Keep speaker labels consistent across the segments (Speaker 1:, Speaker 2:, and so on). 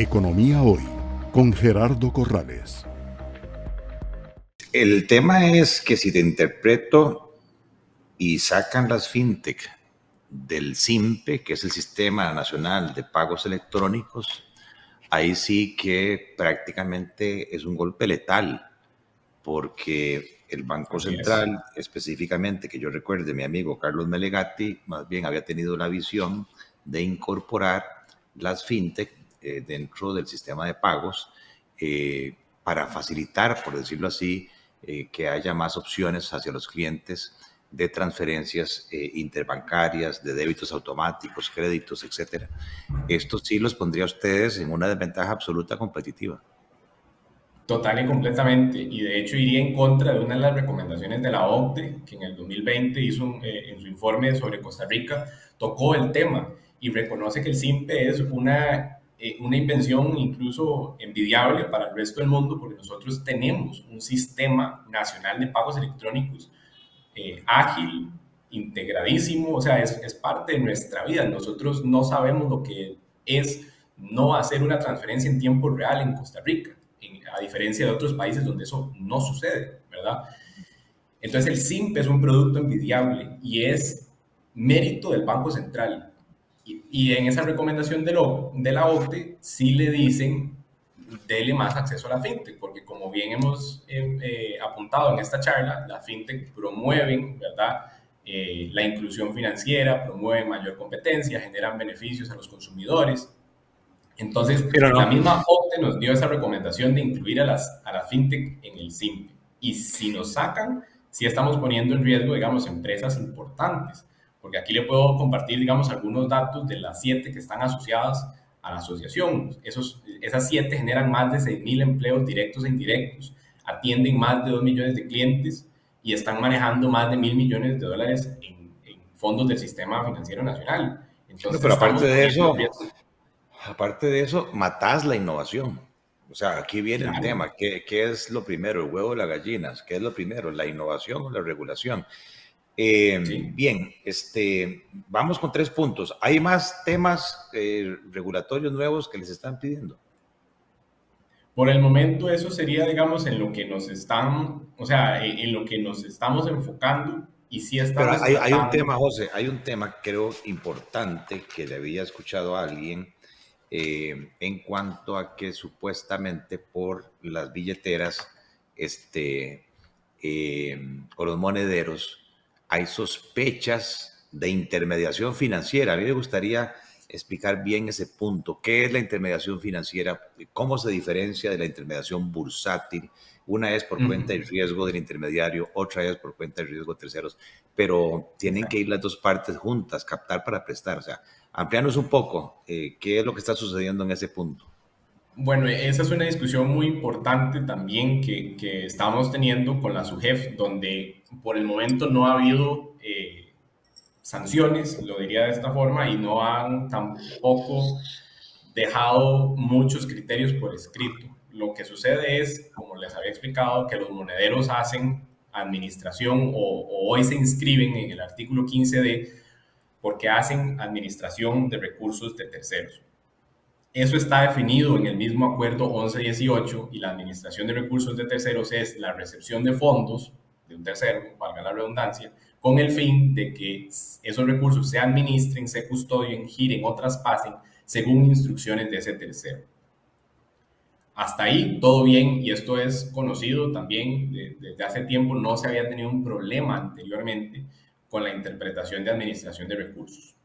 Speaker 1: Economía Hoy con Gerardo Corrales.
Speaker 2: El tema es que si te interpreto y sacan las fintech del SIMPE, que es el Sistema Nacional de Pagos Electrónicos, ahí sí que prácticamente es un golpe letal, porque el Banco Central, específicamente, que yo recuerde, mi amigo Carlos Melegatti, más bien había tenido la visión de incorporar las fintech eh, dentro del sistema de pagos eh, para facilitar, por decirlo así, eh, que haya más opciones hacia los clientes de transferencias interbancarias, de débitos automáticos, créditos, etcétera. Esto sí los pondría a ustedes en una desventaja absoluta competitiva.
Speaker 3: Total y completamente. Y de hecho iría en contra de una de las recomendaciones de la OCDE, que en el 2020 hizo en su informe sobre Costa Rica, tocó el tema y reconoce que el SIMPE es una, eh, una invención incluso envidiable para el resto del mundo porque nosotros tenemos un sistema nacional de pagos electrónicos eh, ágil, integradísimo, o sea, es, es parte de nuestra vida. Nosotros no sabemos lo que es no hacer una transferencia en tiempo real en Costa Rica, a diferencia de otros países donde eso no sucede, ¿verdad? Entonces el SIMPE es un producto envidiable y es mérito del Banco Central. Y, en esa recomendación de, lo, de la OCDE sí le dicen, dele más acceso a la fintech, porque como bien hemos eh, eh, apuntado en esta charla, la fintech promueven, ¿verdad? Eh, la inclusión financiera, promueven mayor competencia, generan beneficios a los consumidores. Entonces, Pero la misma OCDE nos dio esa recomendación de incluir a las, a la fintech en el SIMPE. Y si nos sacan, sí estamos poniendo en riesgo, digamos, empresas importantes porque aquí le puedo compartir, digamos, algunos datos de las siete que están asociadas a la asociación. Esos, esas siete generan más de 6.000 empleos directos e indirectos, atienden más de 2 millones de clientes y están manejando más de mil millones de dólares en, fondos del sistema financiero nacional.
Speaker 2: Entonces, pero aparte de eso, aparte de eso, matás la innovación. O sea, aquí viene el tema, ¿Qué, ¿qué, es lo primero? ¿El huevo o las gallinas? ¿Qué es lo primero? ¿La innovación o la regulación? Eh, bien, este, vamos con tres puntos. ¿Hay más temas eh, regulatorios nuevos que les están pidiendo?
Speaker 3: Por el momento eso sería, digamos, en lo que nos están, o sea, en, lo que nos estamos enfocando y sí estamos...
Speaker 2: Pero hay, un tema, José, hay un tema creo importante que le había escuchado a alguien eh, en cuanto a que supuestamente por las billeteras este, o los monederos hay sospechas de intermediación financiera. A mí me gustaría explicar bien ese punto. ¿Qué es la intermediación financiera? ¿Cómo se diferencia de la intermediación bursátil? Una es por cuenta del riesgo del intermediario, otra es por cuenta del riesgo de terceros, pero tienen que ir las dos partes juntas, captar para prestar. O sea, ampliarnos un poco eh, qué es lo que está sucediendo en ese punto.
Speaker 3: Bueno, esa es una discusión muy importante también que, que estamos teniendo con la SUGEF, donde por el momento no ha habido eh, sanciones, lo diría de esta forma, y no han tampoco dejado muchos criterios por escrito. Lo que sucede es, como les había explicado, que los monederos hacen administración o, o hoy se inscriben en el artículo 15D porque hacen administración de recursos de terceros. Eso está definido en el mismo acuerdo 1118 y la administración de recursos de terceros es la recepción de fondos de un tercero, valga la redundancia, con el fin de que esos recursos se administren, se custodien, giren o traspasen según instrucciones de ese tercero. Hasta ahí todo bien y esto es conocido también desde hace tiempo, no se había tenido un problema anteriormente con la interpretación de administración de recursos.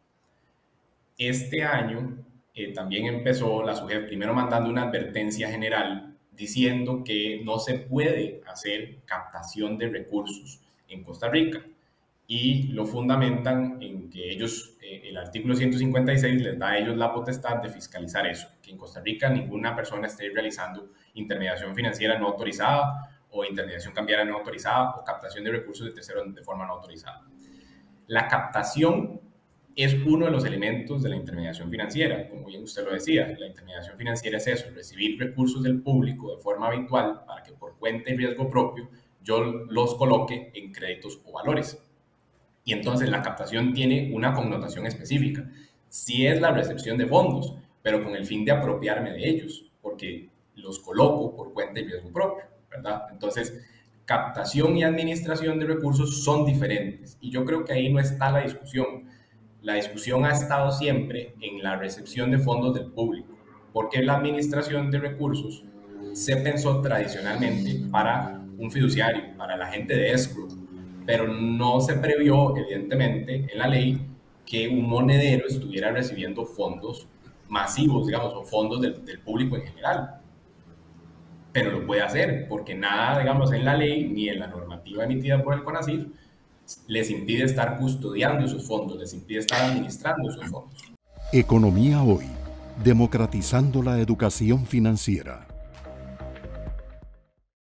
Speaker 3: Este año eh, también empezó la SUGEF primero mandando una advertencia general diciendo que no se puede hacer captación de recursos en Costa Rica y lo fundamentan en que ellos, eh, el artículo 156 les da a ellos la potestad de fiscalizar eso, que en Costa Rica ninguna persona esté realizando intermediación financiera no autorizada o intermediación cambiaria no autorizada o captación de recursos de terceros de forma no autorizada. La captación es uno de los elementos de la intermediación financiera. Como bien usted lo decía, la intermediación financiera es eso, recibir recursos del público de forma habitual para que por cuenta y riesgo propio yo los coloque en créditos o valores. Y entonces la captación tiene una connotación específica. Si es la recepción de fondos, pero con el fin de apropiarme de ellos, porque los coloco por cuenta y riesgo propio, ¿verdad? Entonces, captación y administración de recursos son diferentes y yo creo que ahí no está la discusión. La discusión ha estado siempre en la recepción de fondos del público, porque la administración de recursos se pensó tradicionalmente para un fiduciario, para la gente de escrow, pero no se previó, evidentemente, en la ley que un monedero estuviera recibiendo fondos masivos, digamos, o fondos del, del público en general. Pero lo puede hacer porque nada, digamos, en la ley ni en la normativa emitida por el CONACYT les impide estar custodiando esos fondos, les impide estar administrando esos fondos.
Speaker 1: Economía hoy, democratizando la educación financiera.